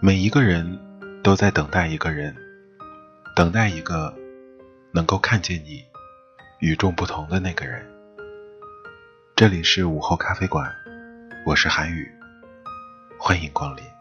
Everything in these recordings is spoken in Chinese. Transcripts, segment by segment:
每一个人都在等待一个人，等待一个能够看见你与众不同的那个人。这里是午后咖啡馆，我是韩宇，欢迎光临。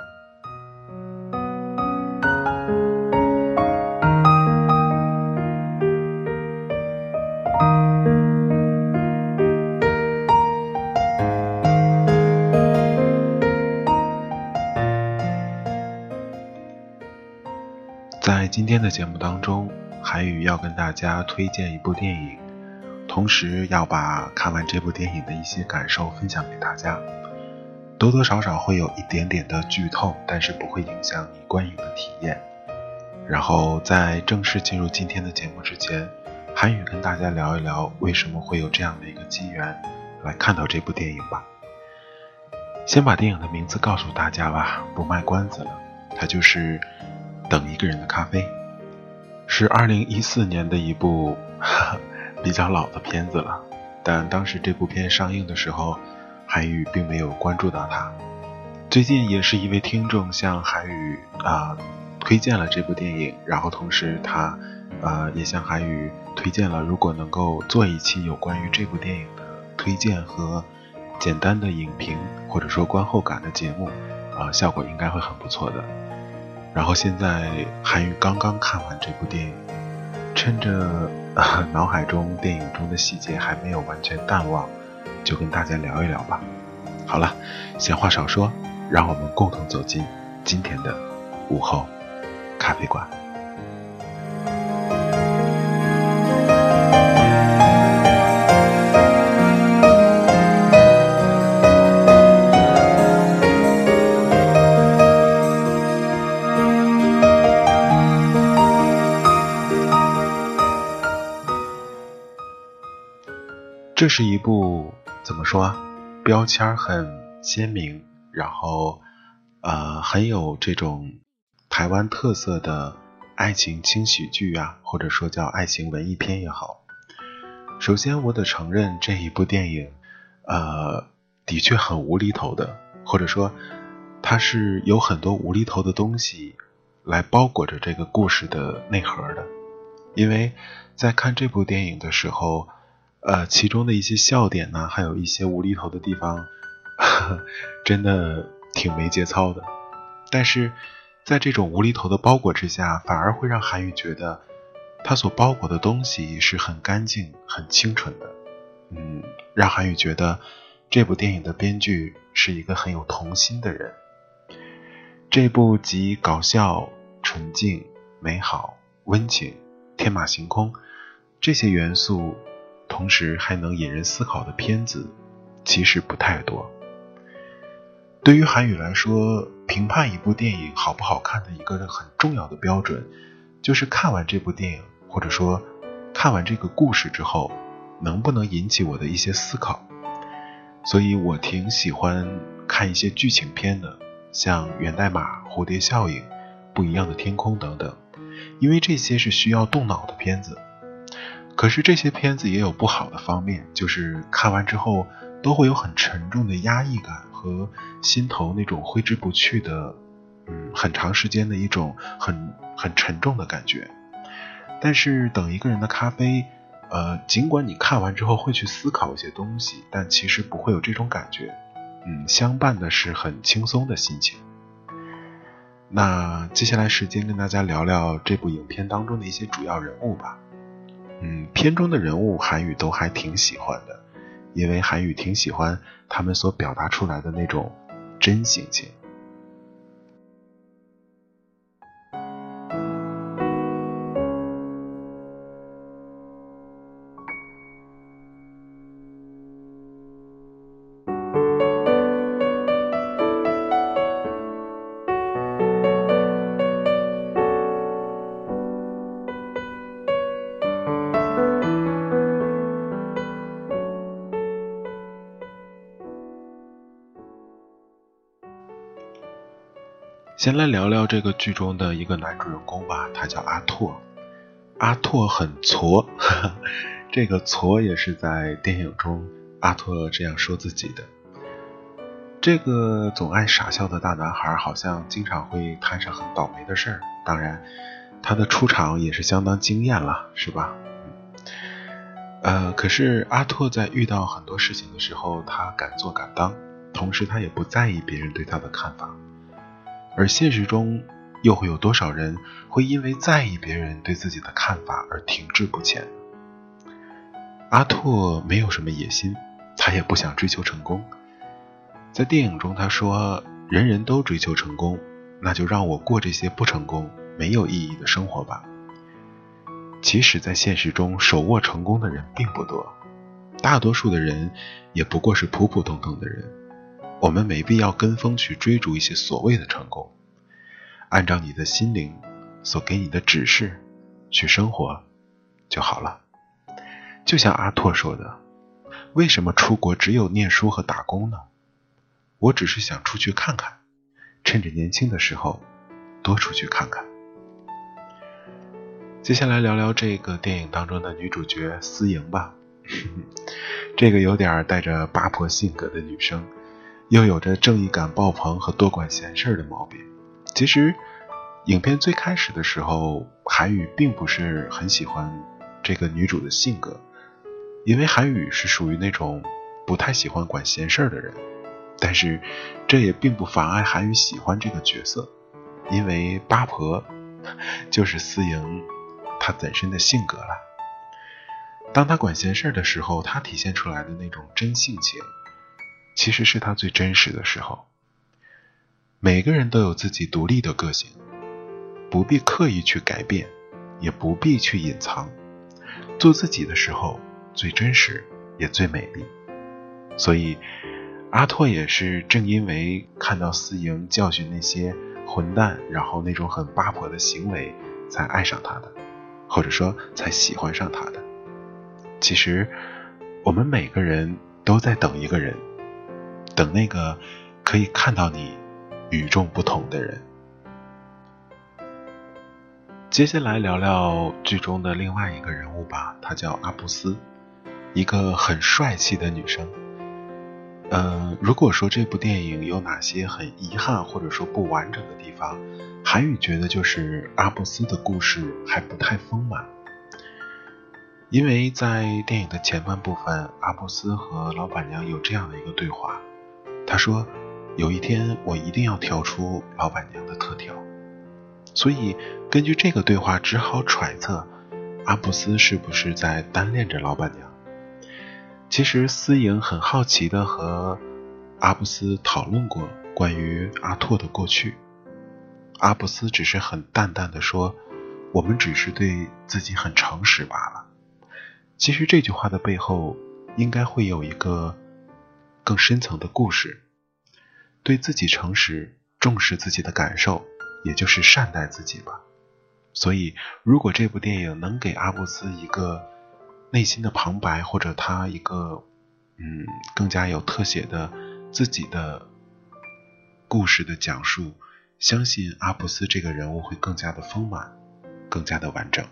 的节目当中，韩宇要跟大家推荐一部电影，同时要把看完这部电影的一些感受分享给大家。多多少少会有一点点的剧透，但是不会影响你观影的体验。然后在正式进入今天的节目之前，韩宇跟大家聊一聊为什么会有这样的一个机缘来看到这部电影吧。先把电影的名字告诉大家吧，不卖关子了，它就是。等一个人的咖啡，是二零一四年的一部 比较老的片子了。但当时这部片上映的时候，韩宇并没有关注到它。最近也是一位听众向韩宇啊推荐了这部电影，然后同时他呃也向韩宇推荐了，如果能够做一期有关于这部电影的推荐和简单的影评或者说观后感的节目，啊效果应该会很不错的。然后现在韩宇刚刚看完这部电影，趁着 脑海中电影中的细节还没有完全淡忘，就跟大家聊一聊吧。好了，闲话少说，让我们共同走进今天的午后咖啡馆。这是一部怎么说？标签很鲜明，然后呃很有这种台湾特色的爱情轻喜剧啊，或者说叫爱情文艺片也好。首先，我得承认这一部电影，呃，的确很无厘头的，或者说它是有很多无厘头的东西来包裹着这个故事的内核的。因为在看这部电影的时候。呃，其中的一些笑点呢，还有一些无厘头的地方，真的挺没节操的。但是，在这种无厘头的包裹之下，反而会让韩宇觉得，他所包裹的东西是很干净、很清纯的。嗯，让韩宇觉得这部电影的编剧是一个很有童心的人。这部集搞笑、纯净、美好、温情、天马行空这些元素。同时还能引人思考的片子，其实不太多。对于韩语来说，评判一部电影好不好看的一个很重要的标准，就是看完这部电影，或者说看完这个故事之后，能不能引起我的一些思考。所以我挺喜欢看一些剧情片的，像《源代码》《蝴蝶效应》《不一样的天空》等等，因为这些是需要动脑的片子。可是这些片子也有不好的方面，就是看完之后都会有很沉重的压抑感和心头那种挥之不去的，嗯，很长时间的一种很很沉重的感觉。但是等一个人的咖啡，呃，尽管你看完之后会去思考一些东西，但其实不会有这种感觉，嗯，相伴的是很轻松的心情。那接下来时间跟大家聊聊这部影片当中的一些主要人物吧。嗯，片中的人物韩宇都还挺喜欢的，因为韩宇挺喜欢他们所表达出来的那种真性情。先来聊聊这个剧中的一个男主人公吧，他叫阿拓。阿拓很矬，这个矬也是在电影中阿拓这样说自己的。这个总爱傻笑的大男孩好像经常会摊上很倒霉的事儿，当然，他的出场也是相当惊艳了，是吧？呃，可是阿拓在遇到很多事情的时候，他敢做敢当，同时他也不在意别人对他的看法。而现实中，又会有多少人会因为在意别人对自己的看法而停滞不前？阿拓没有什么野心，他也不想追求成功。在电影中，他说：“人人都追求成功，那就让我过这些不成功、没有意义的生活吧。”即使在现实中，手握成功的人并不多，大多数的人也不过是普普通通的人。我们没必要跟风去追逐一些所谓的成功，按照你的心灵所给你的指示去生活就好了。就像阿拓说的：“为什么出国只有念书和打工呢？我只是想出去看看，趁着年轻的时候多出去看看。”接下来聊聊这个电影当中的女主角思莹吧。这个有点带着八婆性格的女生。又有着正义感爆棚和多管闲事的毛病。其实，影片最开始的时候，韩宇并不是很喜欢这个女主的性格，因为韩宇是属于那种不太喜欢管闲事的人。但是，这也并不妨碍韩宇喜欢这个角色，因为八婆 就是思莹她本身的性格了。当她管闲事的时候，她体现出来的那种真性情。其实是他最真实的时候。每个人都有自己独立的个性，不必刻意去改变，也不必去隐藏。做自己的时候最真实，也最美丽。所以，阿拓也是正因为看到思莹教训那些混蛋，然后那种很八婆的行为，才爱上他的，或者说才喜欢上他的。其实，我们每个人都在等一个人。等那个可以看到你与众不同的人。接下来聊聊剧中的另外一个人物吧，她叫阿布斯，一个很帅气的女生。嗯，如果说这部电影有哪些很遗憾或者说不完整的地方，韩宇觉得就是阿布斯的故事还不太丰满。因为在电影的前半部分，阿布斯和老板娘有这样的一个对话。他说：“有一天，我一定要挑出老板娘的特调。”所以，根据这个对话，只好揣测阿布斯是不是在单恋着老板娘。其实，思莹很好奇的和阿布斯讨论过关于阿拓的过去。阿布斯只是很淡淡的说：“我们只是对自己很诚实罢了。”其实这句话的背后，应该会有一个。更深层的故事，对自己诚实，重视自己的感受，也就是善待自己吧。所以，如果这部电影能给阿布斯一个内心的旁白，或者他一个嗯更加有特写的自己的故事的讲述，相信阿布斯这个人物会更加的丰满，更加的完整。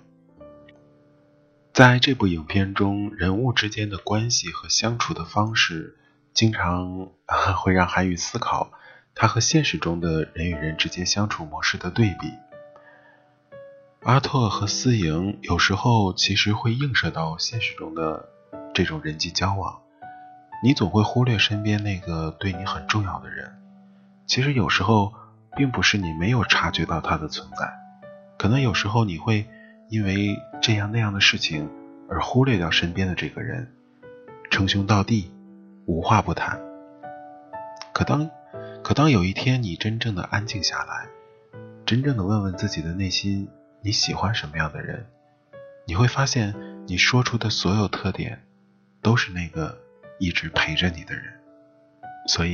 在这部影片中，人物之间的关系和相处的方式。经常会让韩宇思考他和现实中的人与人之间相处模式的对比。阿拓和思莹有时候其实会映射到现实中的这种人际交往，你总会忽略身边那个对你很重要的人。其实有时候并不是你没有察觉到他的存在，可能有时候你会因为这样那样的事情而忽略掉身边的这个人，称兄道弟。无话不谈。可当，可当有一天你真正的安静下来，真正的问问自己的内心，你喜欢什么样的人，你会发现你说出的所有特点，都是那个一直陪着你的人。所以，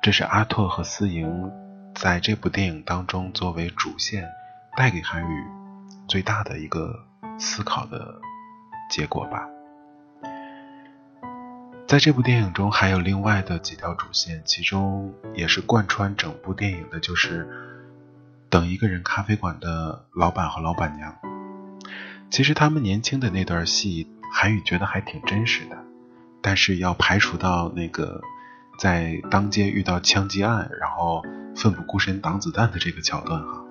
这是阿拓和思莹在这部电影当中作为主线，带给韩宇最大的一个思考的结果吧。在这部电影中，还有另外的几条主线，其中也是贯穿整部电影的，就是等一个人咖啡馆的老板和老板娘。其实他们年轻的那段戏，韩宇觉得还挺真实的。但是要排除到那个在当街遇到枪击案，然后奋不顾身挡子弹的这个桥段哈。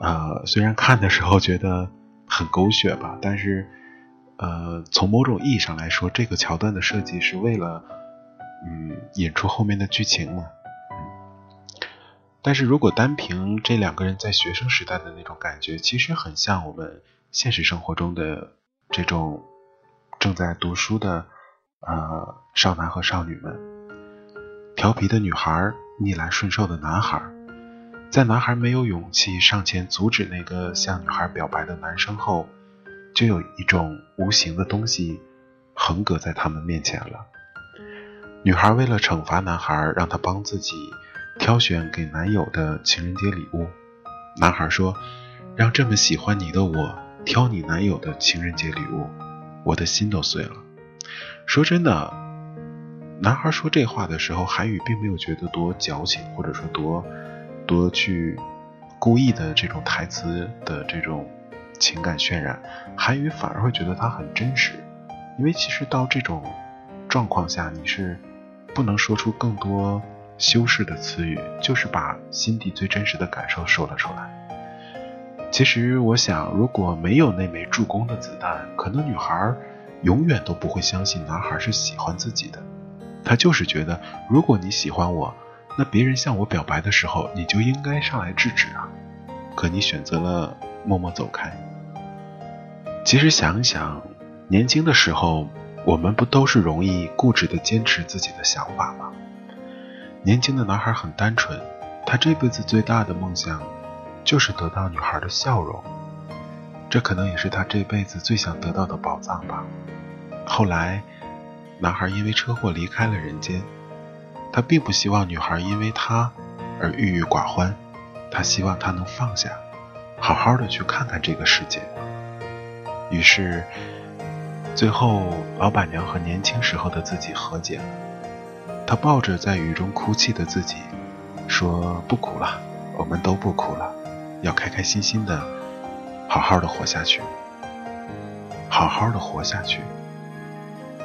呃，虽然看的时候觉得很狗血吧，但是呃，从某种意义上来说，这个桥段的设计是为了嗯引出后面的剧情嘛。嗯但是如果单凭这两个人在学生时代的那种感觉，其实很像我们现实生活中的这种正在读书的呃少男和少女们，调皮的女孩，逆来顺受的男孩，在男孩没有勇气上前阻止那个向女孩表白的男生后，就有一种无形的东西横隔在他们面前了。女孩为了惩罚男孩，让他帮自己。挑选给男友的情人节礼物，男孩说：“让这么喜欢你的我挑你男友的情人节礼物，我的心都碎了。”说真的，男孩说这话的时候，韩宇并没有觉得多矫情，或者说多多去故意的这种台词的这种情感渲染，韩语反而会觉得它很真实，因为其实到这种状况下，你是不能说出更多。修饰的词语，就是把心底最真实的感受说了出来。其实，我想，如果没有那枚助攻的子弹，可能女孩永远都不会相信男孩是喜欢自己的。她就是觉得，如果你喜欢我，那别人向我表白的时候，你就应该上来制止啊。可你选择了默默走开。其实想想，年轻的时候，我们不都是容易固执的坚持自己的想法吗？年轻的男孩很单纯，他这辈子最大的梦想就是得到女孩的笑容，这可能也是他这辈子最想得到的宝藏吧。后来，男孩因为车祸离开了人间，他并不希望女孩因为他而郁郁寡欢，他希望她能放下，好好的去看看这个世界。于是，最后老板娘和年轻时候的自己和解了。她抱着在雨中哭泣的自己，说：“不哭了，我们都不哭了，要开开心心的，好好的活下去，好好的活下去。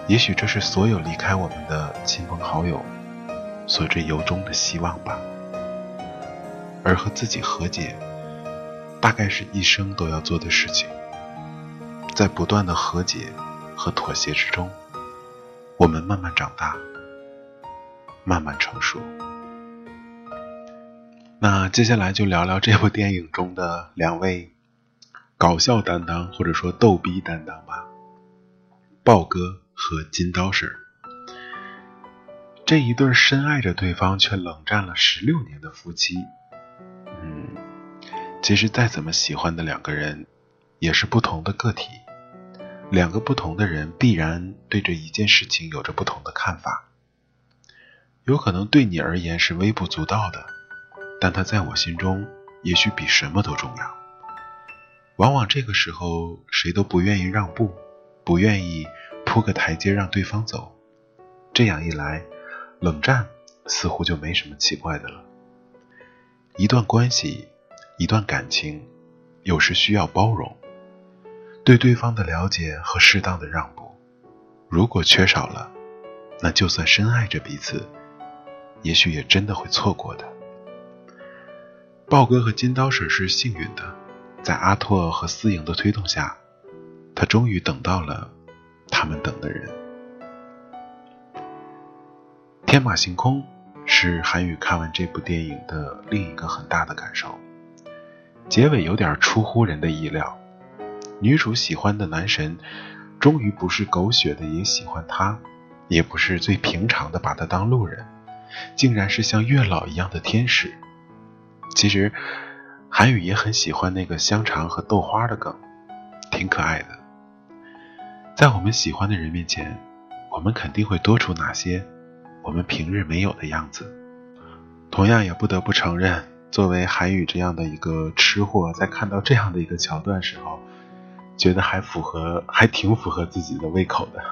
也许这是所有离开我们的亲朋好友所最由衷的希望吧。而和自己和解，大概是一生都要做的事情。在不断的和解和妥协之中，我们慢慢长大。”慢慢成熟。那接下来就聊聊这部电影中的两位搞笑担当，或者说逗逼担当吧，豹哥和金刀婶。这一对深爱着对方却冷战了十六年的夫妻，嗯，其实再怎么喜欢的两个人，也是不同的个体，两个不同的人必然对这一件事情有着不同的看法。有可能对你而言是微不足道的，但它在我心中也许比什么都重要。往往这个时候，谁都不愿意让步，不愿意铺个台阶让对方走。这样一来，冷战似乎就没什么奇怪的了。一段关系，一段感情，有时需要包容，对对方的了解和适当的让步。如果缺少了，那就算深爱着彼此。也许也真的会错过的。豹哥和金刀婶是幸运的，在阿拓和思颖的推动下，他终于等到了他们等的人。天马行空是韩宇看完这部电影的另一个很大的感受。结尾有点出乎人的意料，女主喜欢的男神，终于不是狗血的也喜欢他，也不是最平常的把他当路人。竟然是像月老一样的天使。其实，韩宇也很喜欢那个香肠和豆花的梗，挺可爱的。在我们喜欢的人面前，我们肯定会多出哪些我们平日没有的样子。同样，也不得不承认，作为韩宇这样的一个吃货，在看到这样的一个桥段时候，觉得还符合，还挺符合自己的胃口的。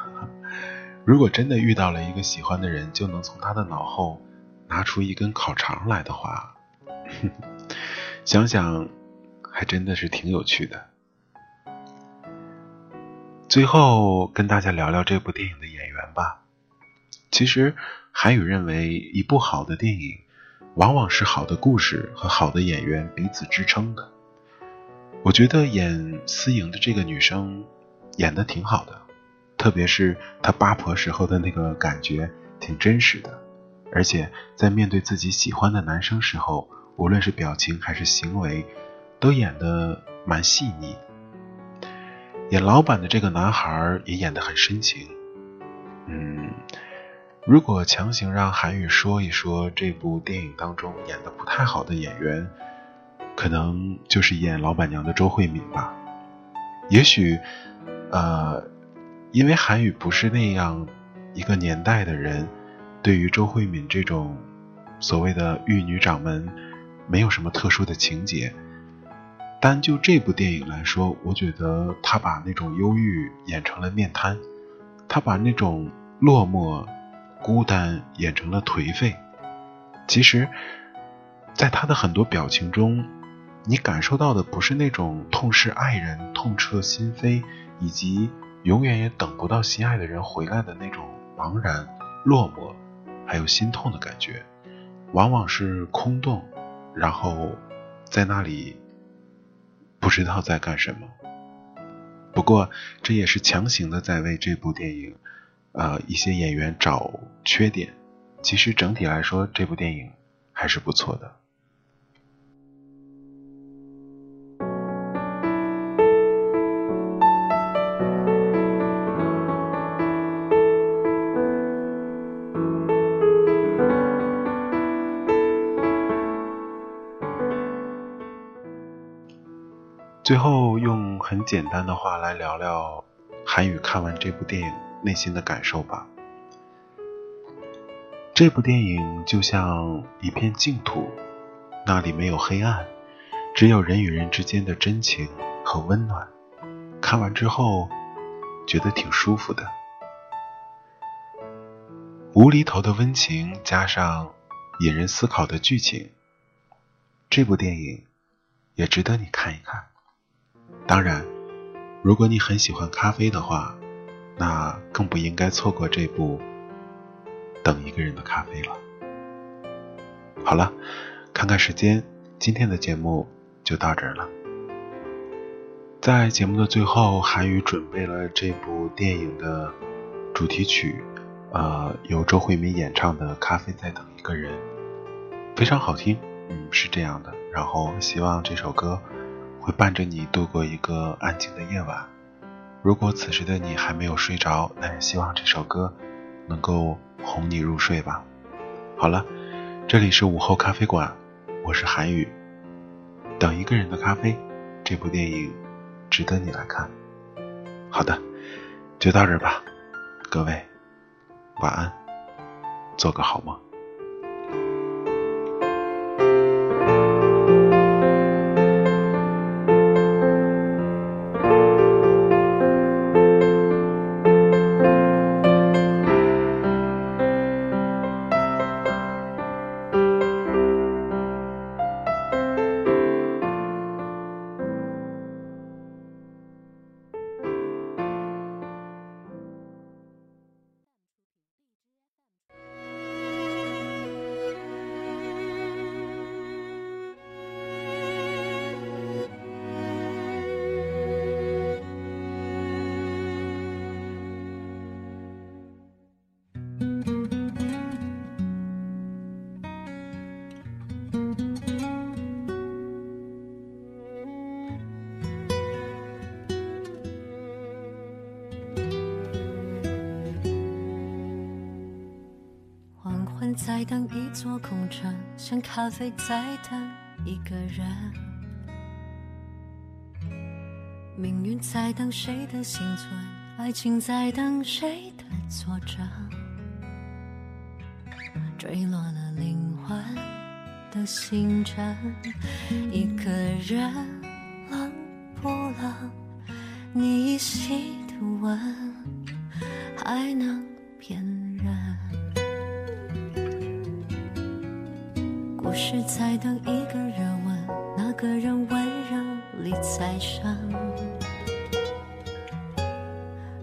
如果真的遇到了一个喜欢的人，就能从他的脑后拿出一根烤肠来的话，想想还真的是挺有趣的。最后跟大家聊聊这部电影的演员吧。其实韩宇认为，一部好的电影，往往是好的故事和好的演员彼此支撑的。我觉得演思莹的这个女生演的挺好的，特别是她八婆时候的那个感觉挺真实的，而且在面对自己喜欢的男生时候，无论是表情还是行为，都演的蛮细腻。演老板的这个男孩也演得很深情。嗯，如果强行让韩宇说一说这部电影当中演的不太好的演员，可能就是演老板娘的周慧敏吧。也许，呃，因为韩宇不是那样一个年代的人，对于周慧敏这种所谓的玉女掌门，没有什么特殊的情节。单就这部电影来说，我觉得他把那种忧郁演成了面瘫，他把那种落寞、孤单演成了颓废。其实，在他的很多表情中，你感受到的不是那种痛失爱人、痛彻心扉，以及永远也等不到心爱的人回来的那种茫然、落寞，还有心痛的感觉，往往是空洞，然后在那里。不知道在干什么，不过这也是强行的在为这部电影，呃，一些演员找缺点。其实整体来说，这部电影还是不错的。最后用很简单的话来聊聊韩宇看完这部电影内心的感受吧。这部电影就像一片净土，那里没有黑暗，只有人与人之间的真情和温暖。看完之后，觉得挺舒服的。无厘头的温情加上引人思考的剧情，这部电影也值得你看一看。当然，如果你很喜欢咖啡的话，那更不应该错过这部《等一个人的咖啡》了。好了，看看时间，今天的节目就到这儿了。在节目的最后，韩宇准备了这部电影的主题曲，呃，由周慧敏演唱的《咖啡在等一个人》，非常好听。嗯，是这样的。然后希望这首歌。会伴着你度过一个安静的夜晚。如果此时的你还没有睡着，那也希望这首歌能够哄你入睡吧。好了，这里是午后咖啡馆，我是韩宇。等一个人的咖啡，这部电影值得你来看。好的，就到这吧，各位晚安，做个好梦。在等一座空城，像咖啡在等一个人。命运在等谁的幸存，爱情在等谁的挫折。坠落了灵魂的星辰，一个人冷不冷？你依稀的吻，还能骗人？不是在等一个热吻，那个人温柔里再生。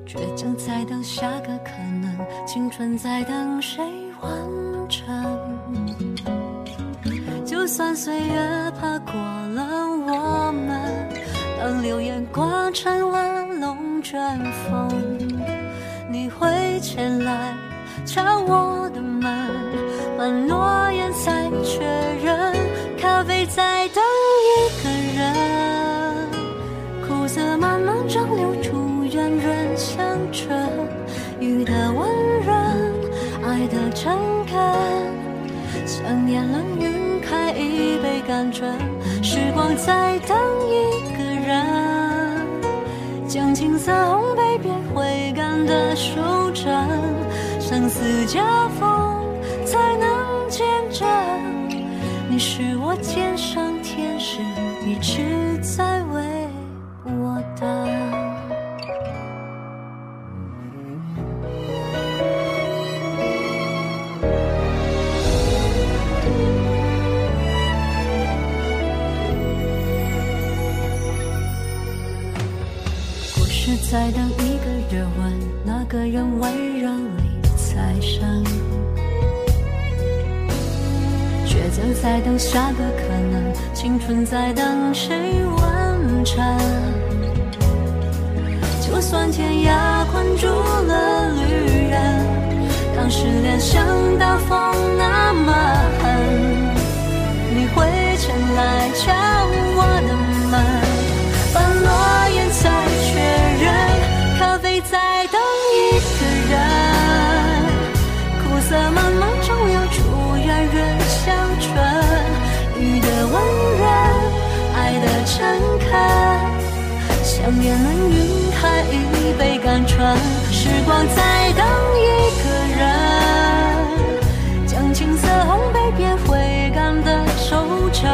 倔强在等下个可能，青春在等谁完成？就算岁月爬过了我们，当流言刮成了龙卷风，你会前来敲我的门，把诺言再确认，咖啡在等一个人，苦涩慢慢蒸馏出圆润香醇，雨的温润，爱的诚恳，想念了云开一杯甘醇，时光在等一个人，将青涩烘焙变回甘的收成，相思夹缝才能见证，你是我肩上像大风那么狠，你会前来敲我的门。把诺言再确认，咖啡在等一个人，苦涩慢慢蒸馏出圆润香醇，雨的温热，爱的诚恳，想念能晕开一杯甘醇，时光在等成，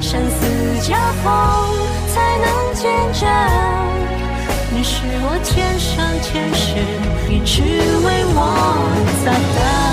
生死交锋才能见证，你是我天上天使，一直为我在等。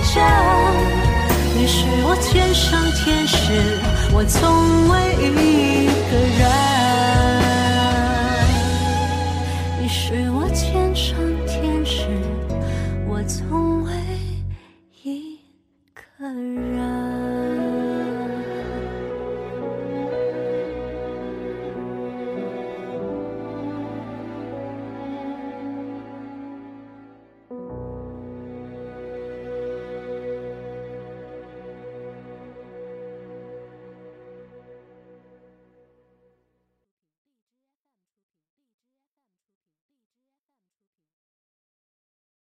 家。你是我天上天使，我从未一个人。你是我天上。